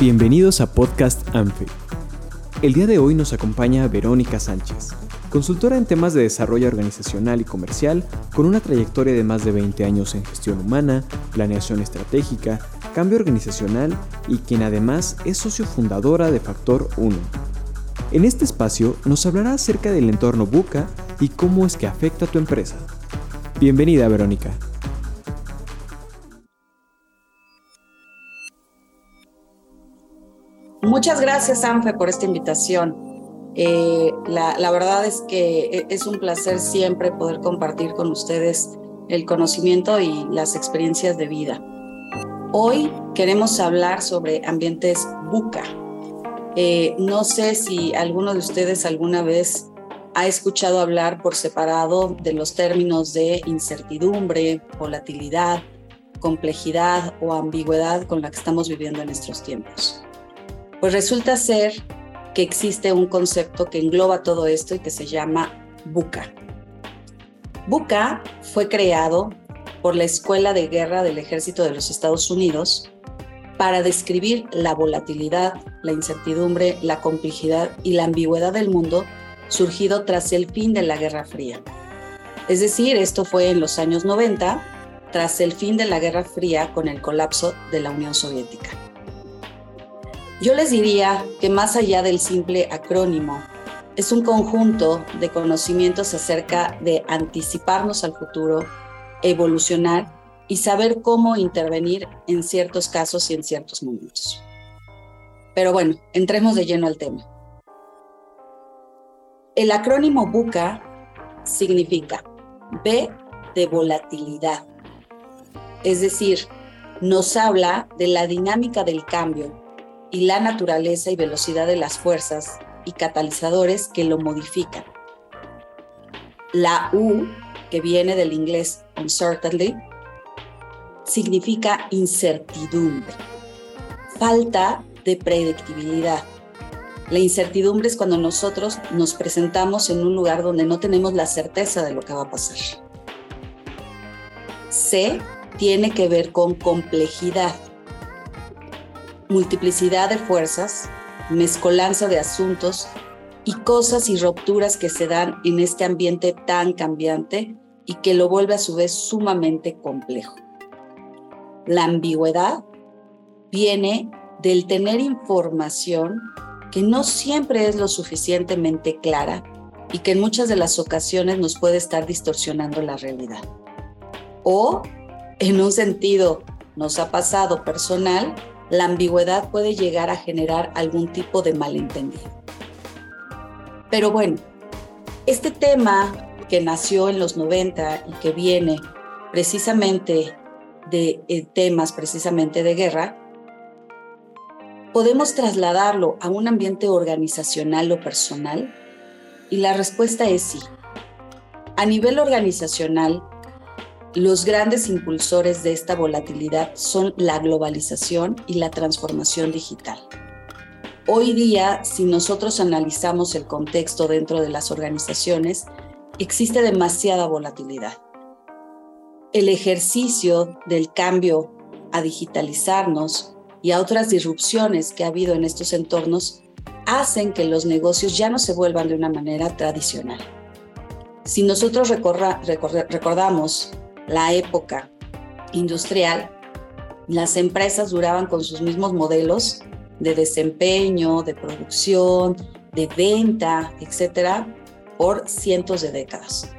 Bienvenidos a Podcast ANFE. El día de hoy nos acompaña Verónica Sánchez, consultora en temas de desarrollo organizacional y comercial, con una trayectoria de más de 20 años en gestión humana, planeación estratégica, cambio organizacional y quien además es socio fundadora de Factor 1. En este espacio nos hablará acerca del entorno Buca y cómo es que afecta a tu empresa. Bienvenida, Verónica. Muchas gracias, Anfe, por esta invitación. Eh, la, verdad es que e, es un placer siempre poder compartir con ustedes el conocimiento y las experiencias de vida. Hoy queremos hablar sobre ambientes buca. Eh, no sé si alguno de ustedes alguna vez ha escuchado hablar por separado de los términos de incertidumbre, volatilidad, complejidad o ambigüedad con la que estamos viviendo en estos tiempos. Pues resulta ser que existe un concepto que engloba todo esto y que se llama BUCA. BUCA fue creado por la Escuela de Guerra del Ejército de los Estados Unidos para describir la volatilidad, la incertidumbre, la complejidad y la ambigüedad del mundo surgido tras el fin de la Guerra Fría. Es decir, esto fue en los años 90, tras el fin de la Guerra Fría con el colapso de la Unión Soviética. Yo les diría que más allá del simple acrónimo, es un conjunto de conocimientos acerca de anticiparnos al futuro, evolucionar y saber cómo intervenir en ciertos casos y en ciertos momentos. Pero bueno, entremos de lleno al tema. El acrónimo BUCA significa B de volatilidad, es decir, nos habla de la dinámica del cambio y la naturaleza y velocidad de las fuerzas y catalizadores que lo modifican. La U, que viene del inglés uncertainty, significa incertidumbre, falta de predictibilidad. La incertidumbre es cuando nosotros nos presentamos en un lugar donde no tenemos la certeza de lo que va a pasar. C tiene que ver con complejidad multiplicidad de fuerzas, mezcolanza de asuntos y cosas y rupturas que se dan en este ambiente tan cambiante y que lo vuelve a su vez sumamente complejo. La ambigüedad viene del tener información que no siempre es lo suficientemente clara y que en muchas de las ocasiones nos puede estar distorsionando la realidad. O, en un sentido, nos ha pasado personal, la ambigüedad puede llegar a generar algún tipo de malentendido. Pero bueno, este tema que nació en los 90 y que viene precisamente de eh, temas precisamente de guerra, ¿podemos trasladarlo a un ambiente organizacional o personal? Y la respuesta es sí. A nivel organizacional, los grandes impulsores de esta volatilidad son la globalización y la transformación digital. Hoy día, si nosotros analizamos el contexto dentro de las organizaciones, existe demasiada volatilidad. El ejercicio del cambio a digitalizarnos y a otras disrupciones que ha habido en estos entornos hacen que los negocios ya no se vuelvan de una manera tradicional. Si nosotros recordamos la época industrial, las empresas duraban con sus mismos modelos de desempeño, de producción, de venta, etcétera, por cientos de décadas.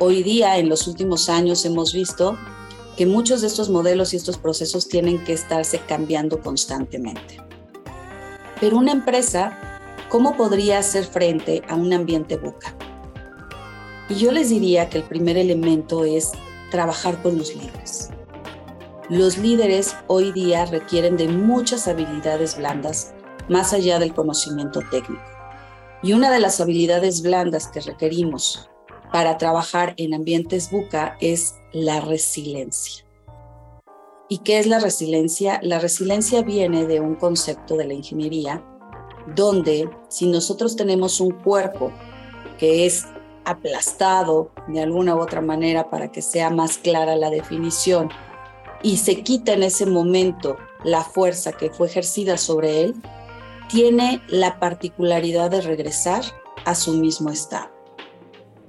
Hoy día, en los últimos años, hemos visto que muchos de estos modelos y estos procesos tienen que estarse cambiando constantemente. Pero una empresa, ¿cómo podría hacer frente a un ambiente buca? Y yo les diría que el primer elemento es trabajar con los líderes. Los líderes hoy día requieren de muchas habilidades blandas más allá del conocimiento técnico. Y una de las habilidades blandas que requerimos para trabajar en ambientes buca es la resiliencia. ¿Y qué es la resiliencia? La resiliencia viene de un concepto de la ingeniería donde si nosotros tenemos un cuerpo que es aplastado de alguna u otra manera para que sea más clara la definición y se quita en ese momento la fuerza que fue ejercida sobre él, tiene la particularidad de regresar a su mismo estado.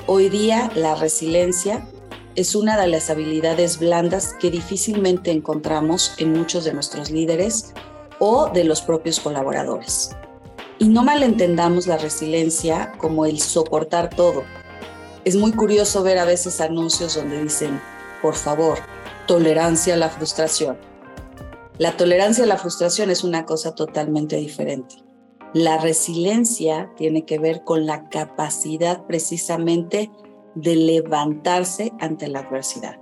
Hoy día la resiliencia es una de las habilidades blandas que difícilmente encontramos en muchos de nuestros líderes o de los propios colaboradores. Y no malentendamos la resiliencia como el soportar todo. Es muy curioso ver a veces anuncios donde dicen, por favor, tolerancia a la frustración. La tolerancia a la frustración es una cosa totalmente diferente. La resiliencia tiene que ver con la capacidad precisamente de levantarse ante la adversidad.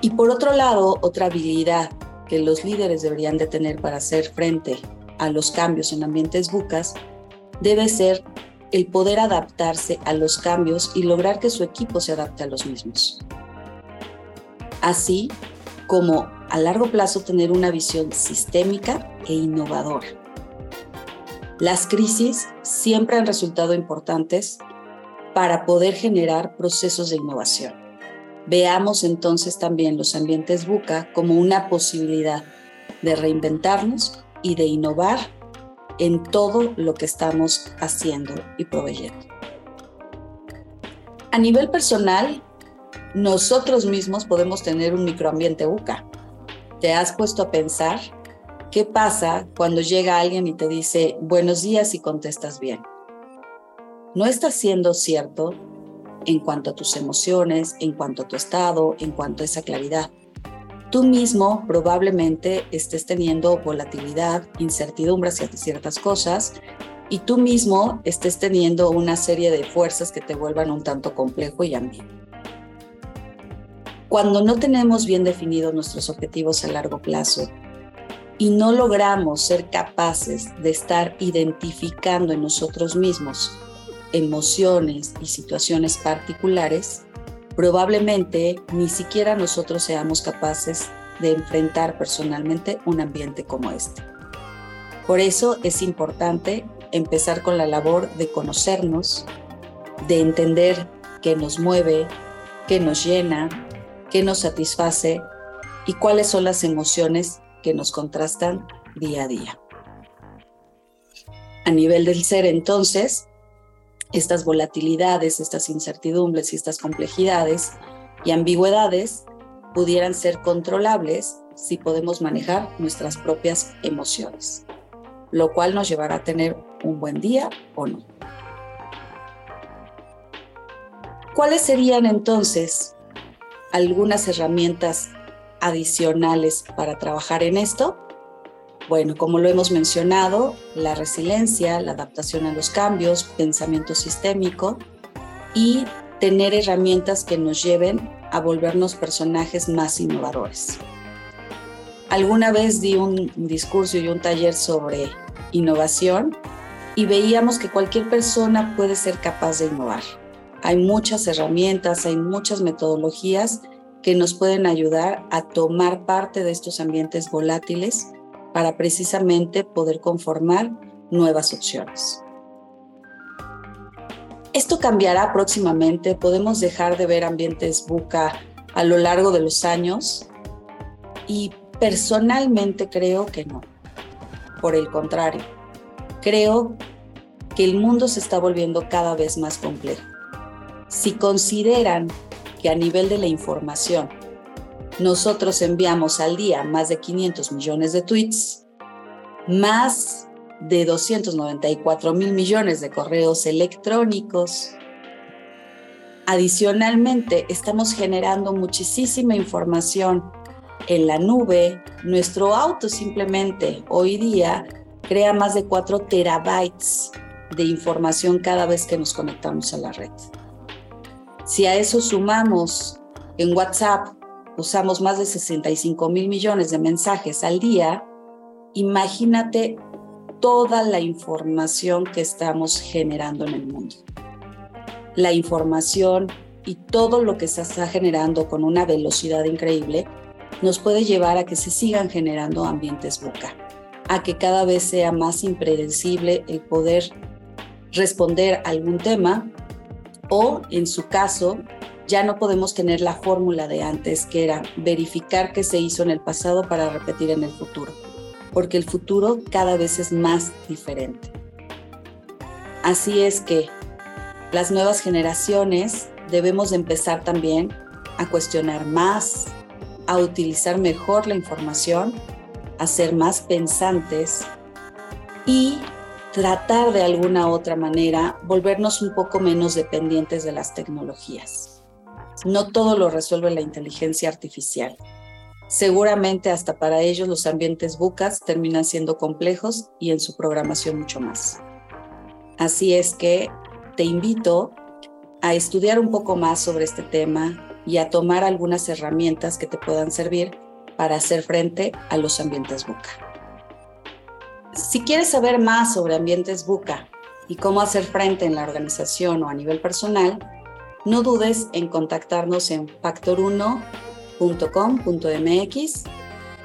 Y por otro lado, otra habilidad que los líderes deberían de tener para hacer frente a los cambios en ambientes bucas debe ser el poder adaptarse a los cambios y lograr que su equipo se adapte a los mismos. Así como a largo plazo tener una visión sistémica e innovadora. Las crisis siempre han resultado importantes para poder generar procesos de innovación. Veamos entonces también los ambientes buca como una posibilidad de reinventarnos y de innovar en todo lo que estamos haciendo y proveyendo. A nivel personal, nosotros mismos podemos tener un microambiente buca. ¿Te has puesto a pensar qué pasa cuando llega alguien y te dice buenos días y contestas bien? No está siendo cierto en cuanto a tus emociones, en cuanto a tu estado, en cuanto a esa claridad tú mismo probablemente estés teniendo volatilidad, incertidumbre hacia ciertas cosas y tú mismo estés teniendo una serie de fuerzas que te vuelvan un tanto complejo y ambiguo. Cuando no tenemos bien definidos nuestros objetivos a largo plazo y no logramos ser capaces de estar identificando en nosotros mismos emociones y situaciones particulares, probablemente ni siquiera nosotros seamos capaces de enfrentar personalmente un ambiente como este. Por eso es importante empezar con la labor de conocernos, de entender qué nos mueve, qué nos llena, qué nos satisface y cuáles son las emociones que nos contrastan día a día. A nivel del ser, entonces, estas volatilidades, estas incertidumbres y estas complejidades y ambigüedades pudieran ser controlables si podemos manejar nuestras propias emociones, lo cual nos llevará a tener un buen día o no. ¿Cuáles serían entonces algunas herramientas adicionales para trabajar en esto? Bueno, como lo hemos mencionado, la resiliencia, la adaptación a los cambios, pensamiento sistémico y tener herramientas que nos lleven a volvernos personajes más innovadores. Alguna vez di un discurso y un taller sobre innovación y veíamos que cualquier persona puede ser capaz de innovar. Hay muchas herramientas, hay muchas metodologías que nos pueden ayudar a tomar parte de estos ambientes volátiles para precisamente poder conformar nuevas opciones. Esto cambiará próximamente, podemos dejar de ver ambientes buca a lo largo de los años y personalmente creo que no. Por el contrario, creo que el mundo se está volviendo cada vez más complejo. Si consideran que a nivel de la información nosotros enviamos al día más de 500 millones de tweets, más de 294 mil millones de correos electrónicos. Adicionalmente, estamos generando muchísima información en la nube. Nuestro auto simplemente hoy día crea más de 4 terabytes de información cada vez que nos conectamos a la red. Si a eso sumamos en WhatsApp usamos más de 65 mil millones de mensajes al día, imagínate toda la información que estamos generando en el mundo. La información y todo lo que se está generando con una velocidad increíble nos puede llevar a que se sigan generando ambientes boca, a que cada vez sea más impredecible el poder responder a algún tema o, en su caso, Ya no podemos tener la fórmula de antes, que era verificar qué se hizo en el pasado para repetir en el futuro, porque el futuro cada vez es más diferente. Así es que las nuevas generaciones debemos empezar también a cuestionar más, a utilizar mejor la información, a ser más pensantes y tratar de alguna otra manera volvernos un poco menos dependientes de las tecnologías. No todo lo resuelve la inteligencia artificial. Seguramente hasta para ellos los ambientes bucas terminan siendo complejos y en su programación mucho más. Así es que te invito a estudiar un poco más sobre este tema y a tomar algunas herramientas que te puedan servir para hacer frente a los ambientes buca. Si quieres saber más sobre ambientes buca y cómo hacer frente en la organización o a nivel personal, no dudes en contactarnos en factor1.com.mx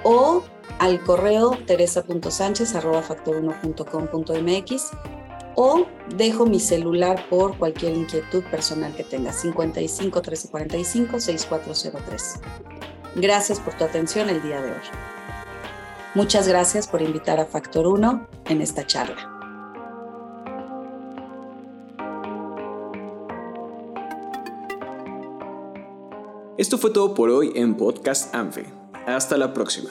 o al correo teresa.sánchez.factor1.com.mx o dejo mi celular por cualquier inquietud personal que tengas 55 1345 6403. Gracias por tu atención el día de hoy. Muchas gracias por invitar a Factor 1 en esta charla. Esto fue todo por hoy en Podcast ANFE. Hasta la próxima.